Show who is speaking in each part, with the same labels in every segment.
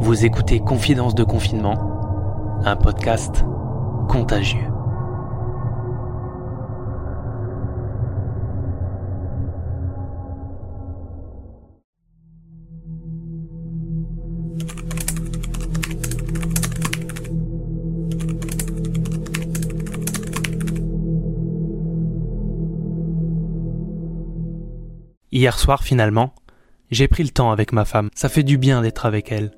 Speaker 1: Vous écoutez Confidence de confinement, un podcast contagieux. Hier soir, finalement, j'ai pris le temps avec ma femme. Ça fait du bien d'être avec elle.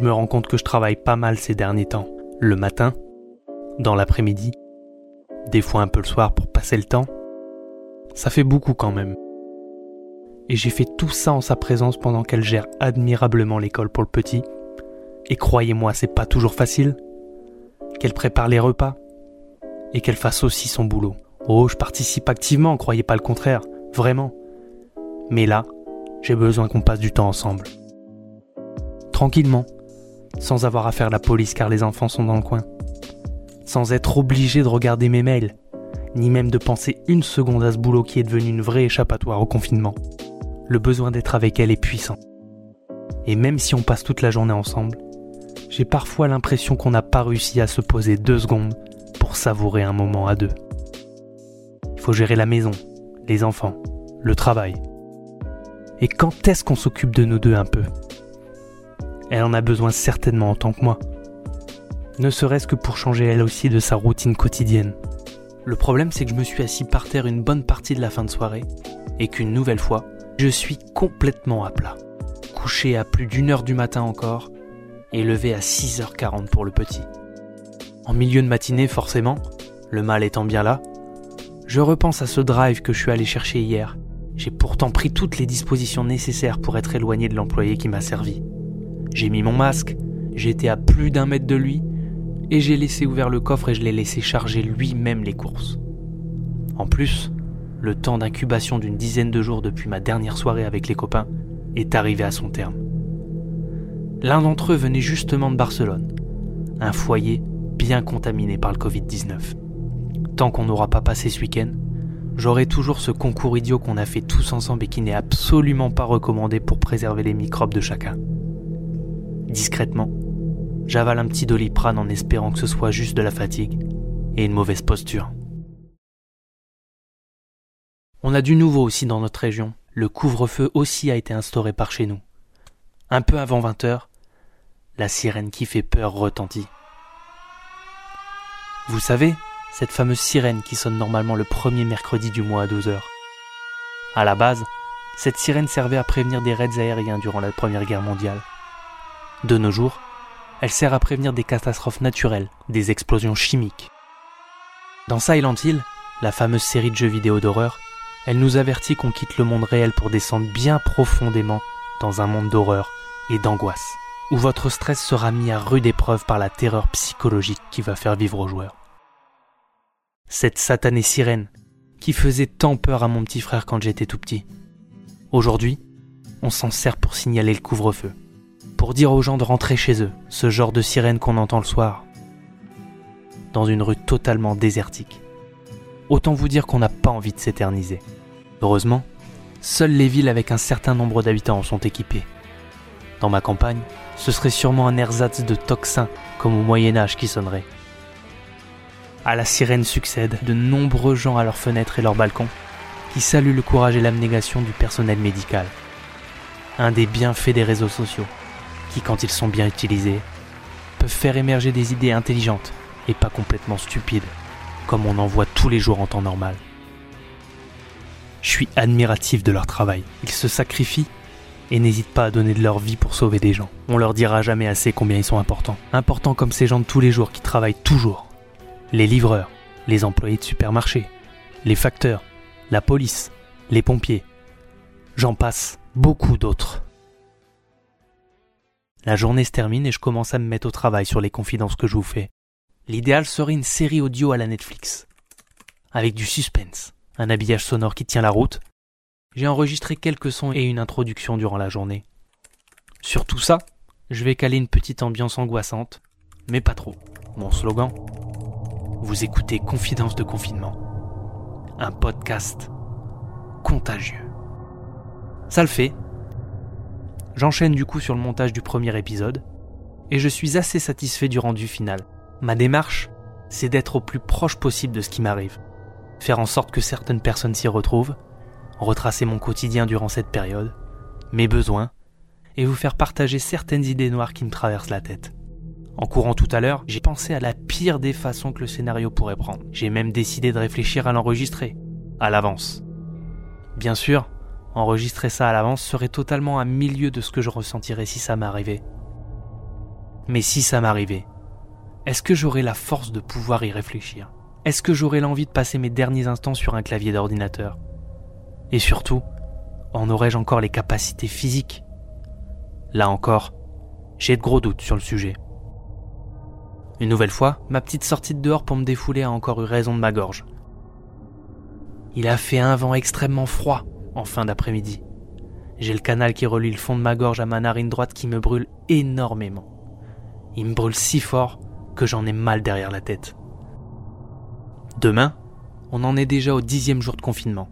Speaker 1: Je me rends compte que je travaille pas mal ces derniers temps. Le matin, dans l'après-midi, des fois un peu le soir pour passer le temps. Ça fait beaucoup quand même. Et j'ai fait tout ça en sa présence pendant qu'elle gère admirablement l'école pour le petit. Et croyez-moi, c'est pas toujours facile. Qu'elle prépare les repas. Et qu'elle fasse aussi son boulot. Oh, je participe activement, croyez pas le contraire. Vraiment. Mais là, j'ai besoin qu'on passe du temps ensemble. Tranquillement, sans avoir à faire la police car les enfants sont dans le coin. Sans être obligé de regarder mes mails, ni même de penser une seconde à ce boulot qui est devenu une vraie échappatoire au confinement. Le besoin d'être avec elle est puissant. Et même si on passe toute la journée ensemble, j'ai parfois l'impression qu'on n'a pas réussi à se poser deux secondes pour savourer un moment à deux. Il faut gérer la maison, les enfants, le travail, et quand est-ce qu'on s'occupe de nous deux un peu? Elle en a besoin certainement en tant que moi. Ne serait-ce que pour changer elle aussi de sa routine quotidienne. Le problème c'est que je me suis assis par terre une bonne partie de la fin de soirée et qu'une nouvelle fois, je suis complètement à plat. Couché à plus d'une heure du matin encore et levé à 6h40 pour le petit. En milieu de matinée forcément, le mal étant bien là, je repense à ce drive que je suis allé chercher hier j'ai pourtant pris toutes les dispositions nécessaires pour être éloigné de l'employé qui m'a servi. J'ai mis mon masque, j'étais à plus d'un mètre de lui, et j'ai laissé ouvert le coffre et je l'ai laissé charger lui-même les courses. En plus, le temps d'incubation d'une dizaine de jours depuis ma dernière soirée avec les copains est arrivé à son terme. L'un d'entre eux venait justement de Barcelone, un foyer bien contaminé par le Covid-19. Tant qu'on n'aura pas passé ce week-end, j'aurai toujours ce concours idiot qu'on a fait tous ensemble et qui n'est absolument pas recommandé pour préserver les microbes de chacun. Discrètement, j'avale un petit doliprane en espérant que ce soit juste de la fatigue et une mauvaise posture. On a du nouveau aussi dans notre région. Le couvre-feu aussi a été instauré par chez nous. Un peu avant 20h, la sirène qui fait peur retentit. Vous savez, cette fameuse sirène qui sonne normalement le premier mercredi du mois à 12 heures. À la base, cette sirène servait à prévenir des raids aériens durant la Première Guerre mondiale. De nos jours, elle sert à prévenir des catastrophes naturelles, des explosions chimiques. Dans Silent Hill, la fameuse série de jeux vidéo d'horreur, elle nous avertit qu'on quitte le monde réel pour descendre bien profondément dans un monde d'horreur et d'angoisse, où votre stress sera mis à rude épreuve par la terreur psychologique qui va faire vivre aux joueurs cette satanée sirène qui faisait tant peur à mon petit frère quand j'étais tout petit. Aujourd'hui, on s'en sert pour signaler le couvre-feu, pour dire aux gens de rentrer chez eux, ce genre de sirène qu'on entend le soir, dans une rue totalement désertique. Autant vous dire qu'on n'a pas envie de s'éterniser. Heureusement, seules les villes avec un certain nombre d'habitants sont équipées. Dans ma campagne, ce serait sûrement un ersatz de toxin comme au Moyen Âge qui sonnerait. À la sirène succèdent de nombreux gens à leurs fenêtres et leurs balcons, qui saluent le courage et l'abnégation du personnel médical. Un des bienfaits des réseaux sociaux, qui quand ils sont bien utilisés, peuvent faire émerger des idées intelligentes et pas complètement stupides, comme on en voit tous les jours en temps normal. Je suis admiratif de leur travail. Ils se sacrifient et n'hésitent pas à donner de leur vie pour sauver des gens. On leur dira jamais assez combien ils sont importants. Importants comme ces gens de tous les jours qui travaillent toujours les livreurs, les employés de supermarché, les facteurs, la police, les pompiers. J'en passe beaucoup d'autres. La journée se termine et je commence à me mettre au travail sur les confidences que je vous fais. L'idéal serait une série audio à la Netflix, avec du suspense, un habillage sonore qui tient la route. J'ai enregistré quelques sons et une introduction durant la journée. Sur tout ça, je vais caler une petite ambiance angoissante, mais pas trop. Mon slogan? Vous écoutez Confidence de confinement, un podcast contagieux. Ça le fait. J'enchaîne du coup sur le montage du premier épisode, et je suis assez satisfait du rendu final. Ma démarche, c'est d'être au plus proche possible de ce qui m'arrive, faire en sorte que certaines personnes s'y retrouvent, retracer mon quotidien durant cette période, mes besoins, et vous faire partager certaines idées noires qui me traversent la tête. En courant tout à l'heure, j'ai pensé à la pire des façons que le scénario pourrait prendre. J'ai même décidé de réfléchir à l'enregistrer, à l'avance. Bien sûr, enregistrer ça à l'avance serait totalement à milieu de ce que je ressentirais si ça m'arrivait. Mais si ça m'arrivait, est-ce que j'aurais la force de pouvoir y réfléchir? Est-ce que j'aurais l'envie de passer mes derniers instants sur un clavier d'ordinateur? Et surtout, en aurais-je encore les capacités physiques? Là encore, j'ai de gros doutes sur le sujet. Une nouvelle fois, ma petite sortie de dehors pour me défouler a encore eu raison de ma gorge. Il a fait un vent extrêmement froid en fin d'après-midi. J'ai le canal qui relie le fond de ma gorge à ma narine droite qui me brûle énormément. Il me brûle si fort que j'en ai mal derrière la tête. Demain, on en est déjà au dixième jour de confinement.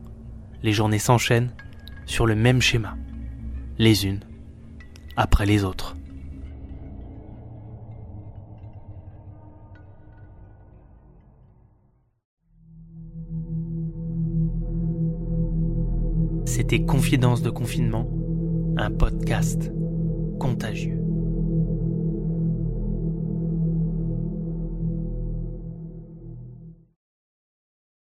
Speaker 1: Les journées s'enchaînent sur le même schéma, les unes après les autres. C'était Confidence de confinement, un podcast contagieux.